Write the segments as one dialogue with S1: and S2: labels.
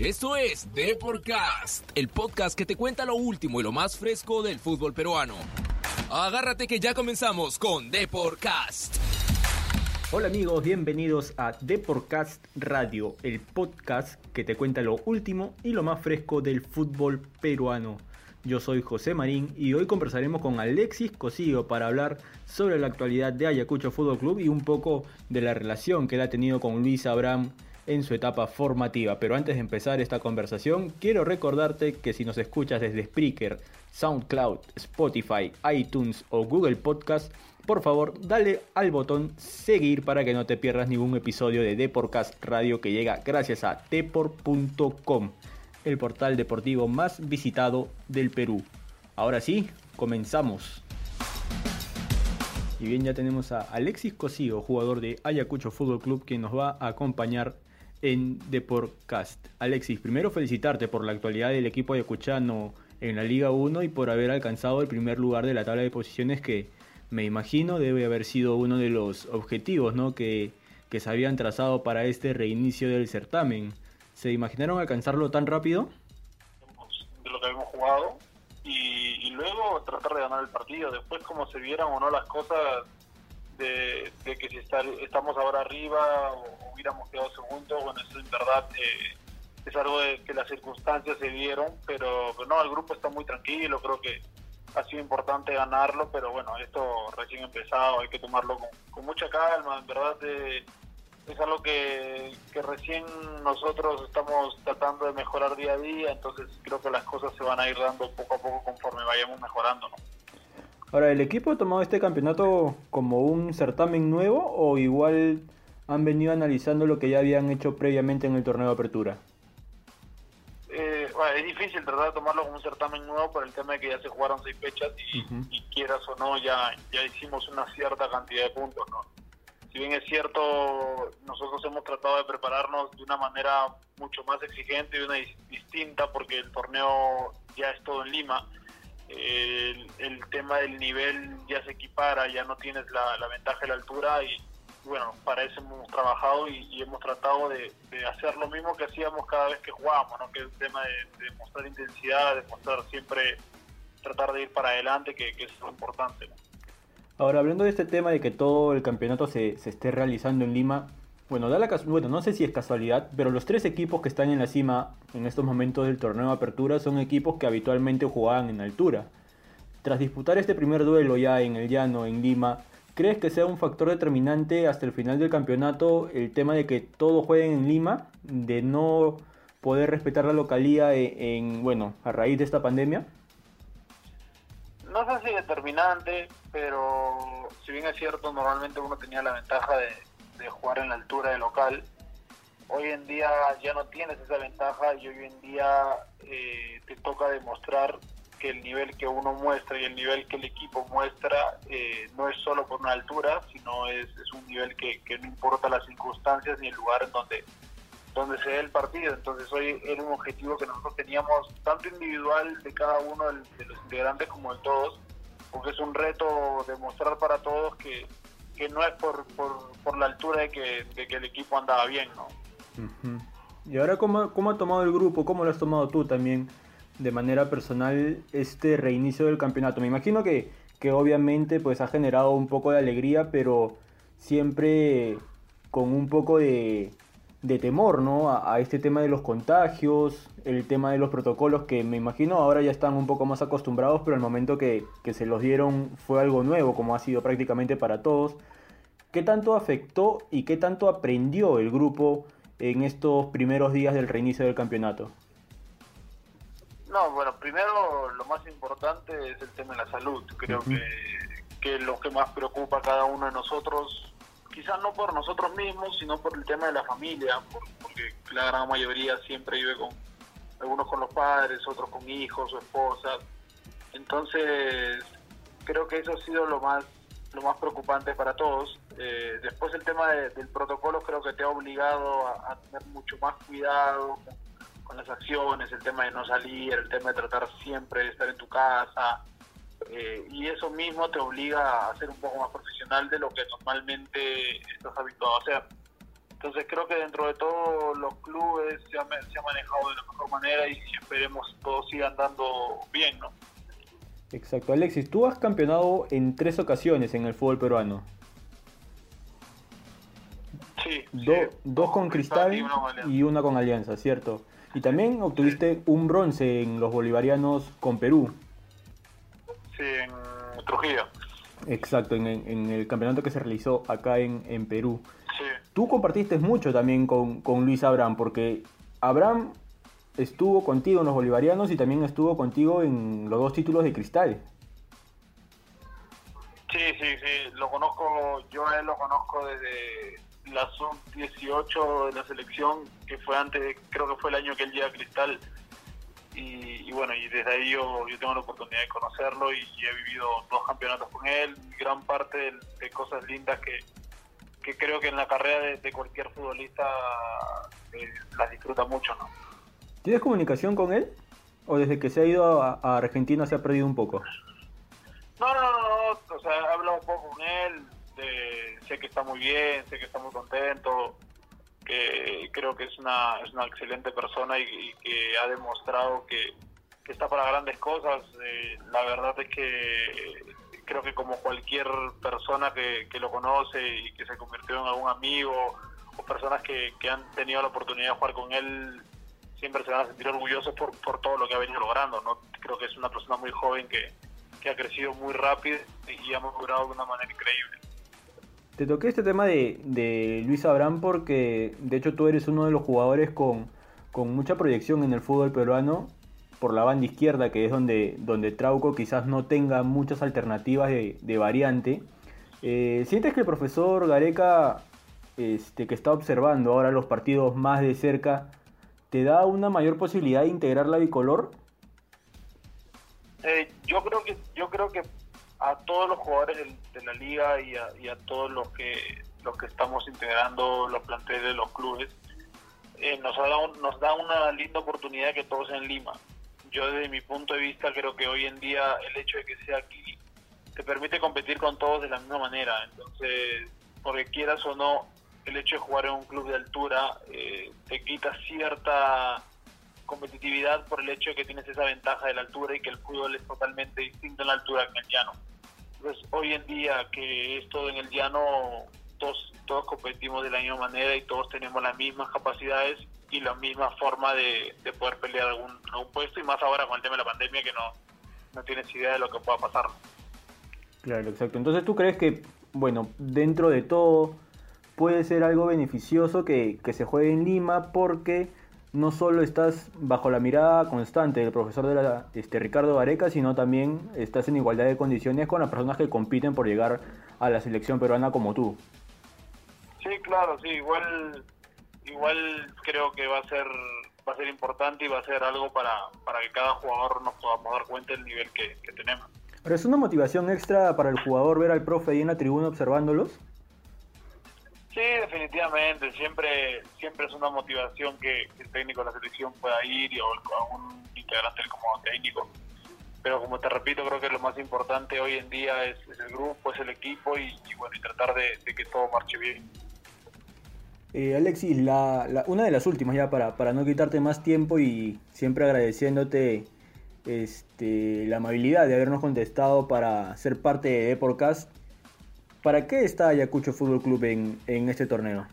S1: Esto es Deporcast, el podcast que te cuenta lo último y lo más fresco del fútbol peruano. Agárrate que ya comenzamos con Deporcast.
S2: Hola amigos, bienvenidos a Deporcast Radio, el podcast que te cuenta lo último y lo más fresco del fútbol peruano. Yo soy José Marín y hoy conversaremos con Alexis Cosío para hablar sobre la actualidad de Ayacucho Fútbol Club y un poco de la relación que él ha tenido con Luis Abraham en su etapa formativa. Pero antes de empezar esta conversación, quiero recordarte que si nos escuchas desde Spreaker, SoundCloud, Spotify, iTunes o Google Podcast, por favor dale al botón seguir para que no te pierdas ningún episodio de Deporcast Radio que llega gracias a depor.com, el portal deportivo más visitado del Perú. Ahora sí, comenzamos. Y bien, ya tenemos a Alexis Cosío, jugador de Ayacucho Fútbol Club, quien nos va a acompañar en Deporcast. Alexis, primero felicitarte por la actualidad del equipo ayacuchano en la Liga 1 y por haber alcanzado el primer lugar de la tabla de posiciones que me imagino debe haber sido uno de los objetivos ¿no? que, que se habían trazado para este reinicio del certamen. ¿Se imaginaron alcanzarlo tan rápido?
S3: De lo que habíamos jugado y, y luego tratar de ganar el partido. Después, como se vieran o no las cosas, de, que si estamos ahora arriba o hubiéramos quedado segundos, bueno, eso en verdad eh, es algo de que las circunstancias se dieron, pero, no, el grupo está muy tranquilo, creo que ha sido importante ganarlo, pero bueno, esto recién empezado, hay que tomarlo con, mucha calma, en verdad eh, es algo que, que recién nosotros estamos tratando de mejorar día a día, entonces creo que las cosas se van a ir dando poco a poco conforme vayamos mejorando, ¿no?
S2: Ahora, ¿el equipo ha tomado este campeonato como un certamen nuevo o igual han venido analizando lo que ya habían hecho previamente en el torneo de apertura?
S3: Eh, es difícil tratar de tomarlo como un certamen nuevo por el tema de que ya se jugaron seis fechas y, quieras o no, ya, ya hicimos una cierta cantidad de puntos, ¿no? Si bien es cierto, nosotros hemos tratado de prepararnos de una manera mucho más exigente y una distinta porque el torneo ya es todo en Lima el, tema del nivel ya se equipara, ya no tienes la, ventaja de la altura y bueno, para eso hemos trabajado y, hemos tratado de, hacer lo mismo que hacíamos cada vez que jugábamos, ¿no? que es el tema de, mostrar intensidad, de mostrar siempre, tratar de ir para adelante, que, es lo importante.
S2: Ahora, hablando de este tema de que todo el campeonato se, se esté realizando en Lima, bueno, da la bueno, no sé si es casualidad, pero los tres equipos que están en la cima en estos momentos del torneo de apertura son equipos que habitualmente jugaban en altura. Tras disputar este primer duelo ya en el llano, en Lima, ¿crees que sea un factor determinante hasta el final del campeonato el tema de que todos jueguen en Lima, de no poder respetar la localía e, en, bueno, a raíz de esta pandemia?
S3: No sé si determinante, pero si bien es cierto, normalmente uno tenía la ventaja de de jugar en la altura de local. Hoy en día ya no tienes esa ventaja y hoy en día eh, te toca demostrar que el nivel que uno muestra y el nivel que el equipo muestra eh, no es solo por una altura, sino es, es un nivel que, que, no importa las circunstancias ni el lugar en donde, donde se dé el partido. Entonces hoy era un objetivo que nosotros teníamos, tanto individual de cada uno de los integrantes como de todos, porque es un reto demostrar para todos que, que no es por, por, la altura de que, de que, el equipo andaba bien, ¿no?
S2: Y ahora, ¿cómo, ¿cómo ha tomado el grupo? ¿Cómo lo has tomado tú también de manera personal este reinicio del campeonato? Me imagino que, que obviamente pues ha generado un poco de alegría, pero siempre con un poco de, de temor, ¿no? A, este tema de los contagios, el tema de los protocolos que me imagino ahora ya están un poco más acostumbrados, pero el momento que, que, se los dieron fue algo nuevo, como ha sido prácticamente para todos. ¿Qué tanto afectó y qué tanto aprendió el grupo en estos primeros días del reinicio del campeonato?
S3: No, bueno, primero lo más importante es el tema de la salud. Creo que, que lo que más preocupa a cada uno de nosotros quizás no por nosotros mismos, sino por el tema de la familia, porque la gran mayoría siempre vive con, algunos con los padres, otros con hijos o esposas. Entonces, creo que eso ha sido lo más lo más preocupante para todos. Eh, después el tema del protocolo creo que te ha obligado a, tener mucho más cuidado con, con, las acciones, el tema de no salir, el tema de tratar siempre de estar en tu casa, eh, y eso mismo te obliga a ser un poco más profesional de lo que normalmente estás habituado a hacer. Entonces creo que dentro de todos los clubes se ha, se ha manejado de la mejor manera y esperemos todos sigan dando bien, ¿no?
S2: Exacto. Alexis, tú has campeonado en tres ocasiones en el fútbol peruano.
S3: Sí.
S2: Do-
S3: sí.
S2: dos con Cristal
S3: y una con Alianza.
S2: y una con Alianza, ¿cierto? Y también obtuviste un bronce en los bolivarianos con Perú.
S3: Sí, en Trujillo.
S2: Exacto, en, en el campeonato que se realizó acá en, en Perú.
S3: Sí.
S2: Tú compartiste mucho también con, con Luis Abraham, porque Abraham estuvo contigo en los bolivarianos y también estuvo contigo en los dos títulos de Cristal.
S3: Sí, sí, sí, lo conozco, yo a él lo conozco desde la sub-18 de la selección, que fue antes, creo que fue el año que él llega a Cristal. Y, y bueno, y desde ahí yo, yo tengo la oportunidad de conocerlo y, he vivido dos campeonatos con él, gran parte de, de cosas lindas que, que creo que en la carrera de, de cualquier futbolista eh, las disfruta mucho, ¿no?
S2: ¿Tienes comunicación con él? ¿O desde que se ha ido a, a Argentina se ha perdido un poco?
S3: No, no, no, no, o sea, he hablado un poco con él, sé que está muy bien, sé que está muy contento, que creo que es una, es una excelente persona y, que ha demostrado que, que está para grandes cosas. Eh, la verdad es que creo que como cualquier persona que, que lo conoce y que se convirtió en algún amigo o personas que, que han tenido la oportunidad de jugar con él, siempre se van a sentir orgullosos por, por todo lo que ha venido logrando. ¿no? Creo que es una persona muy joven que, que ha crecido muy rápido y ha madurado de una manera increíble.
S2: Te toqué este tema de, Luis Abraham porque de hecho tú eres uno de los jugadores con, con mucha proyección en el fútbol peruano por la banda izquierda, que es donde, donde Trauco quizás no tenga muchas alternativas de, de variante. Eh, ¿Sientes que el profesor Gareca, este, que está observando ahora los partidos más de cerca, te da una mayor posibilidad de integrar la bicolor?
S3: Eh, yo creo que yo creo que a todos los jugadores del- de, la liga y a, y a todos los que los que estamos integrando los planteles de los clubes eh, nos ha dado, nos da una linda oportunidad que todos en Lima. Yo desde mi punto de vista creo que hoy en día el hecho de que sea aquí te permite competir con todos de la misma manera. Entonces, porque quieras o no, el hecho de jugar en un club de altura eh, te quita cierta competitividad por el hecho de que tienes esa ventaja de la altura y que el fútbol es totalmente distinto en la altura que en el llano. Entonces, hoy en día que es todo en el llano, todos, todos competimos de la misma manera y todos tenemos las mismas capacidades y la misma forma de, de poder pelear algún, algún puesto y más ahora con el tema de la pandemia que no, no tienes idea de lo que pueda pasar.
S2: Claro, exacto. Entonces tú crees que, bueno, dentro de todo puede ser algo beneficioso que, que se juegue en Lima porque no solo estás bajo la mirada constante del profesor de la, este, Ricardo Gareca, sino también estás en igualdad de condiciones con las personas que compiten por llegar a la selección peruana como tú.
S3: Sí, claro, sí, igual igual creo que va a ser va a ser importante y va a ser algo para, para que cada jugador nos podamos dar cuenta del nivel que, que tenemos.
S2: Pero es una motivación extra para el jugador ver al profe ahí en la tribuna observándolos.
S3: Sí, definitivamente, siempre siempre es una motivación que, el técnico de la selección pueda ir y o algún integrante como técnico. Pero como te repito, creo que lo más importante hoy en día es, el grupo, es el equipo y, bueno, tratar de, que todo marche bien.
S2: Eh, Alexis, la, la- una de las últimas ya para, para no quitarte más tiempo y siempre agradeciéndote este, la amabilidad de habernos contestado para ser parte de Deporcast. ¿Para qué está Ayacucho Fútbol Club en, en este torneo?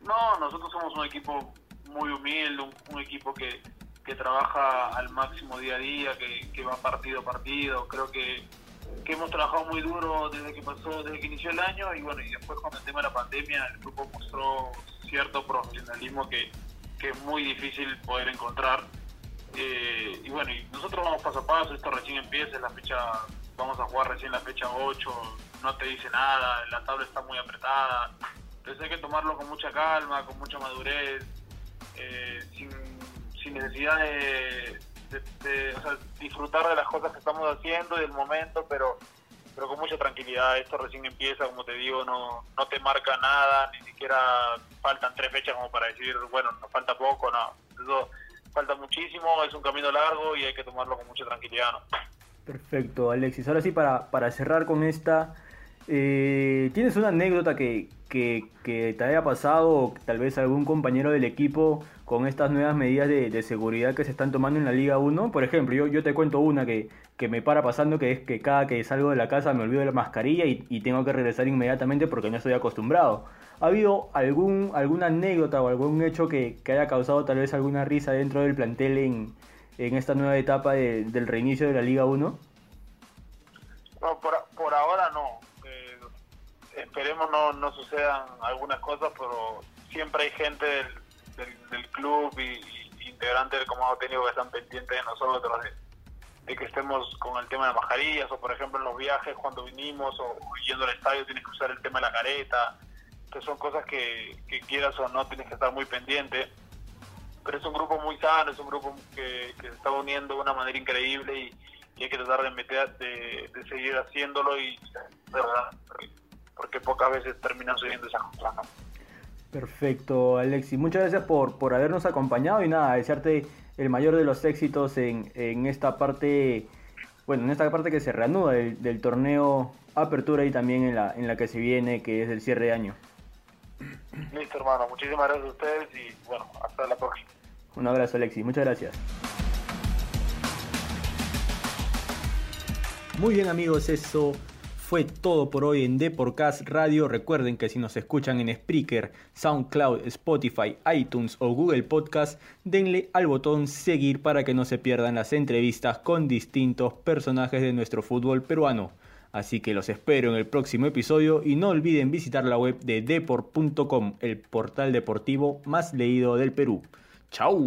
S3: No, nosotros somos un equipo muy humilde, un, equipo que, que trabaja al máximo día a día, que, que va partido a partido. Creo que, que hemos trabajado muy duro desde que pasó, desde que inició el año y bueno, y después con el tema de la pandemia el grupo mostró cierto profesionalismo que, que es muy difícil poder encontrar. Eh, y bueno, y nosotros vamos paso a paso, esto recién empieza, la fecha, vamos a jugar recién la fecha 8, no te dice nada, la tabla está muy apretada, entonces hay que tomarlo con mucha calma, con mucha madurez, eh, sin, sin necesidad de, de- de, o sea, disfrutar de las cosas que estamos haciendo y del momento, pero pero con mucha tranquilidad. Esto recién empieza, como te digo, no, no te marca nada, ni siquiera faltan tres fechas como para decir, bueno, nos falta poco, no. Eso falta muchísimo, es un camino largo y hay que tomarlo con mucha tranquilidad, ¿no?
S2: Perfecto, Alexis. Ahora sí, para, para cerrar con esta, Eh, ¿Tienes una anécdota que, te haya pasado tal vez algún compañero del equipo con estas nuevas medidas de, seguridad que se están tomando en la Liga 1? Por ejemplo, yo, te cuento una que, me para pasando, que es que cada que salgo de la casa me olvido de la mascarilla y, tengo que regresar inmediatamente porque no estoy acostumbrado. ¿Ha habido algún, alguna anécdota o algún hecho que, haya causado tal vez alguna risa dentro del plantel en, esta nueva etapa del reinicio de la Liga 1?
S3: No, por ahora no. Esperemos no, no sucedan algunas cosas, pero siempre hay gente del, del, club y, integrantes del comando técnico que están pendientes de nosotros, de, que estemos con el tema de mascarillas, o por ejemplo en los viajes cuando vinimos o, yendo al estadio tienes que usar el tema de la careta. Entonces son cosas que, que quieras o no tienes que estar muy pendiente pero es un grupo muy sano, es un grupo que, se está uniendo de una manera increíble y, hay que tratar de, meter, de, seguir haciéndolo y ¿verdad? Porque pocas veces terminan subiendo esas cosas. ¿no?
S2: Perfecto, Alexi. Muchas gracias por, por habernos acompañado y nada, desearte el mayor de los éxitos en, en esta parte, bueno, en esta parte que se reanuda del, del, torneo Apertura y también en la, en la que se viene, que es el cierre de año.
S3: Listo, hermano. Muchísimas gracias a ustedes y bueno, hasta la próxima.
S2: Un abrazo, Alexis. Muchas gracias. Muy bien, amigos, eso fue todo por hoy en Deporcast Radio. Recuerden que si nos escuchan en Spreaker, SoundCloud, Spotify, iTunes o Google Podcast, denle al botón seguir para que no se pierdan las entrevistas con distintos personajes de nuestro fútbol peruano. Así que los espero en el próximo episodio y no olviden visitar la web de deport.com, el portal deportivo más leído del Perú. ¡Chao!